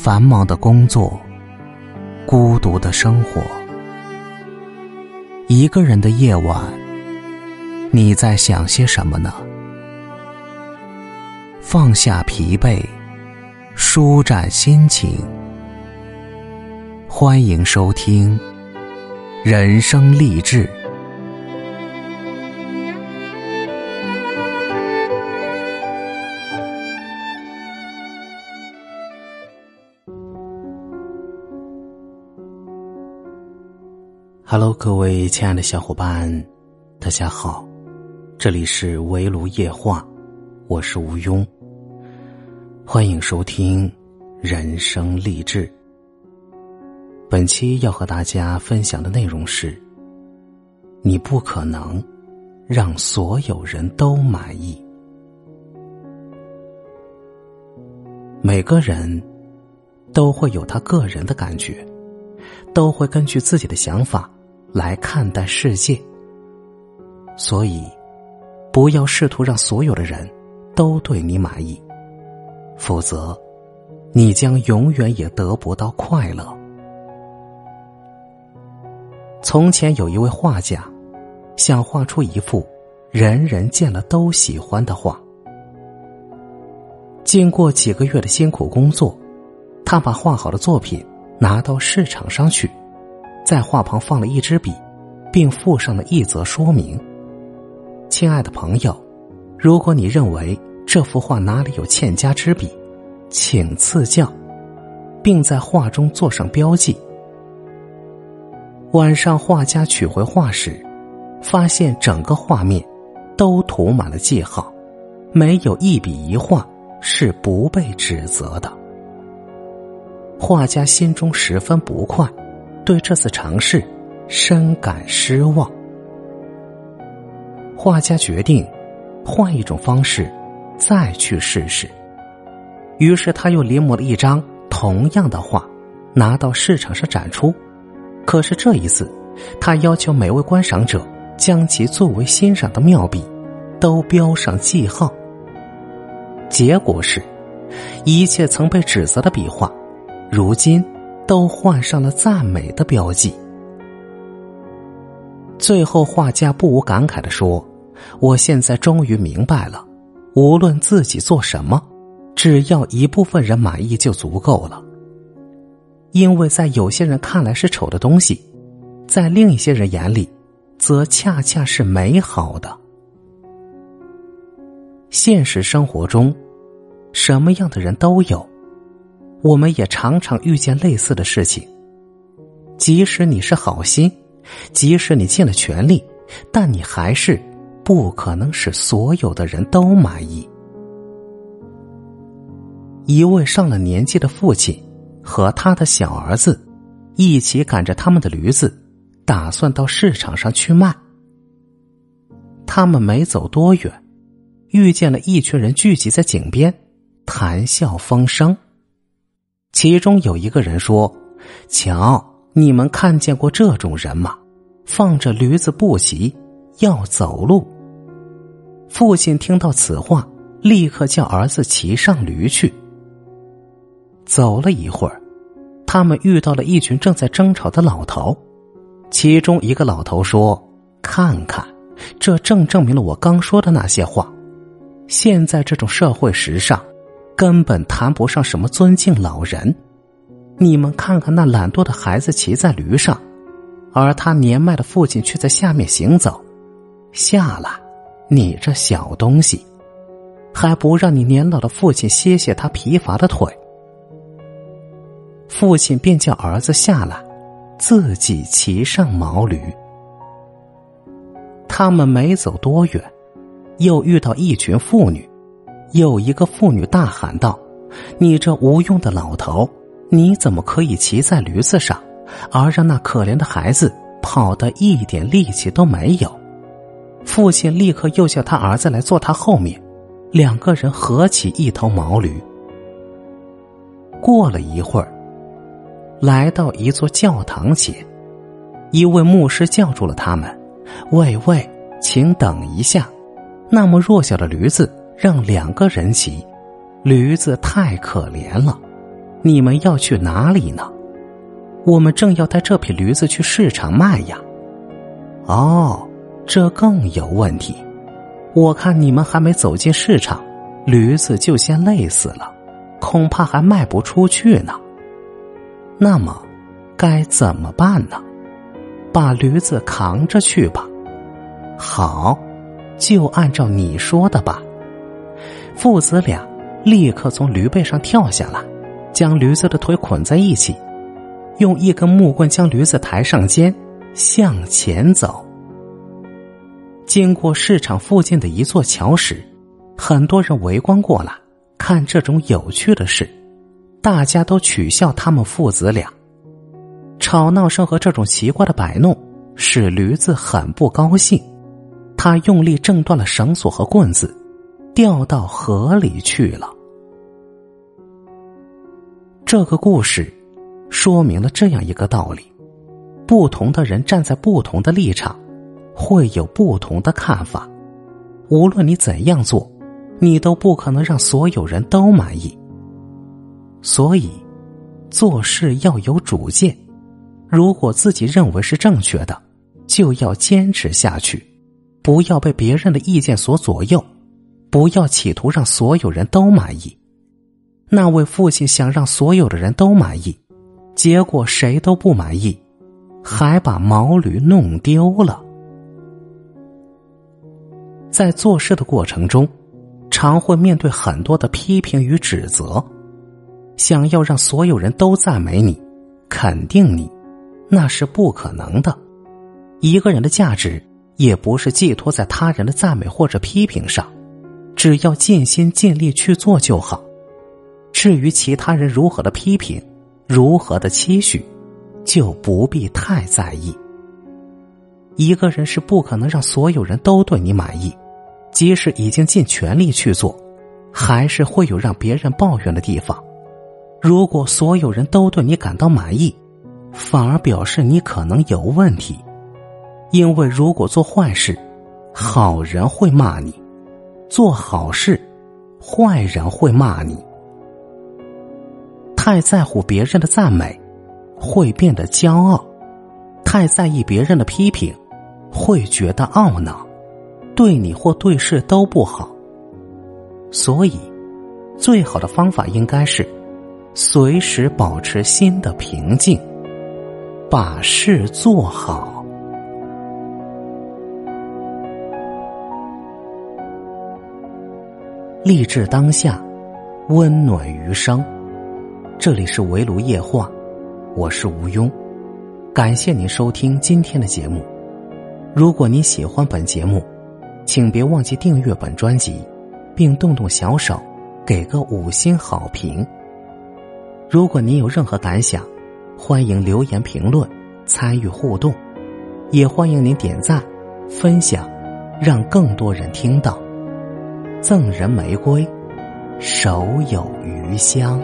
繁忙的工作，孤独的生活，一个人的夜晚，你在想些什么呢？放下疲惫，舒展心情。欢迎收听《人生励志》。Hello，各位亲爱的小伙伴，大家好，这里是围炉夜话，我是吴庸。欢迎收听《人生励志》。本期要和大家分享的内容是：你不可能让所有人都满意。每个人都会有他个人的感觉，都会根据自己的想法。来看待世界，所以不要试图让所有的人都对你满意，否则你将永远也得不到快乐。从前有一位画家，想画出一幅人人见了都喜欢的画。经过几个月的辛苦工作，他把画好的作品拿到市场上去。在画旁放了一支笔，并附上了一则说明：“亲爱的朋友，如果你认为这幅画哪里有欠佳之笔，请赐教，并在画中做上标记。”晚上，画家取回画时，发现整个画面都涂满了记号，没有一笔一画是不被指责的。画家心中十分不快。对这次尝试深感失望，画家决定换一种方式再去试试。于是他又临摹了一张同样的画，拿到市场上展出。可是这一次，他要求每位观赏者将其作为欣赏的妙笔都标上记号。结果是，一切曾被指责的笔画，如今。都换上了赞美的标记。最后，画家不无感慨的说：“我现在终于明白了，无论自己做什么，只要一部分人满意就足够了。因为在有些人看来是丑的东西，在另一些人眼里，则恰恰是美好的。现实生活中，什么样的人都有。”我们也常常遇见类似的事情。即使你是好心，即使你尽了全力，但你还是不可能使所有的人都满意。一位上了年纪的父亲和他的小儿子一起赶着他们的驴子，打算到市场上去卖。他们没走多远，遇见了一群人聚集在井边，谈笑风生。其中有一个人说：“瞧，你们看见过这种人吗？放着驴子不骑，要走路。”父亲听到此话，立刻叫儿子骑上驴去。走了一会儿，他们遇到了一群正在争吵的老头。其中一个老头说：“看看，这正证明了我刚说的那些话。现在这种社会时尚。”根本谈不上什么尊敬老人。你们看看那懒惰的孩子骑在驴上，而他年迈的父亲却在下面行走。下来，你这小东西，还不让你年老的父亲歇歇他疲乏的腿？父亲便叫儿子下来，自己骑上毛驴。他们没走多远，又遇到一群妇女。有一个妇女大喊道：“你这无用的老头，你怎么可以骑在驴子上，而让那可怜的孩子跑得一点力气都没有？”父亲立刻又叫他儿子来坐他后面，两个人合起一头毛驴。过了一会儿，来到一座教堂前，一位牧师叫住了他们：“喂喂，请等一下，那么弱小的驴子。”让两个人骑，驴子太可怜了。你们要去哪里呢？我们正要带这匹驴子去市场卖呀。哦，这更有问题。我看你们还没走进市场，驴子就先累死了，恐怕还卖不出去呢。那么，该怎么办呢？把驴子扛着去吧。好，就按照你说的吧。父子俩立刻从驴背上跳下来，将驴子的腿捆在一起，用一根木棍将驴子抬上肩，向前走。经过市场附近的一座桥时，很多人围观过来，看这种有趣的事。大家都取笑他们父子俩。吵闹声和这种奇怪的摆弄使驴子很不高兴，他用力挣断了绳索和棍子，掉到河里去了。这个故事说明了这样一个道理：不同的人站在不同的立场。会有不同的看法，无论你怎样做，你都不可能让所有人都满意。所以，做事要有主见。如果自己认为是正确的，就要坚持下去，不要被别人的意见所左右，不要企图让所有人都满意。那位父亲想让所有的人都满意，结果谁都不满意，还把毛驴弄丢了。在做事的过程中，常会面对很多的批评与指责。想要让所有人都赞美你、肯定你，那是不可能的。一个人的价值也不是寄托在他人的赞美或者批评上，只要尽心尽力去做就好。至于其他人如何的批评、如何的期许，就不必太在意。一个人是不可能让所有人都对你满意，即使已经尽全力去做，还是会有让别人抱怨的地方。如果所有人都对你感到满意，反而表示你可能有问题。因为如果做坏事，好人会骂你；做好事，坏人会骂你。太在乎别人的赞美，会变得骄傲；太在意别人的批评。会觉得懊恼，对你或对事都不好。所以，最好的方法应该是随时保持心的平静，把事做好。励志当下，温暖余生。这里是围炉夜话，我是吴庸，感谢您收听今天的节目。如果您喜欢本节目，请别忘记订阅本专辑，并动动小手给个五星好评。如果您有任何感想，欢迎留言评论参与互动，也欢迎您点赞分享，让更多人听到。赠人玫瑰，手有余香。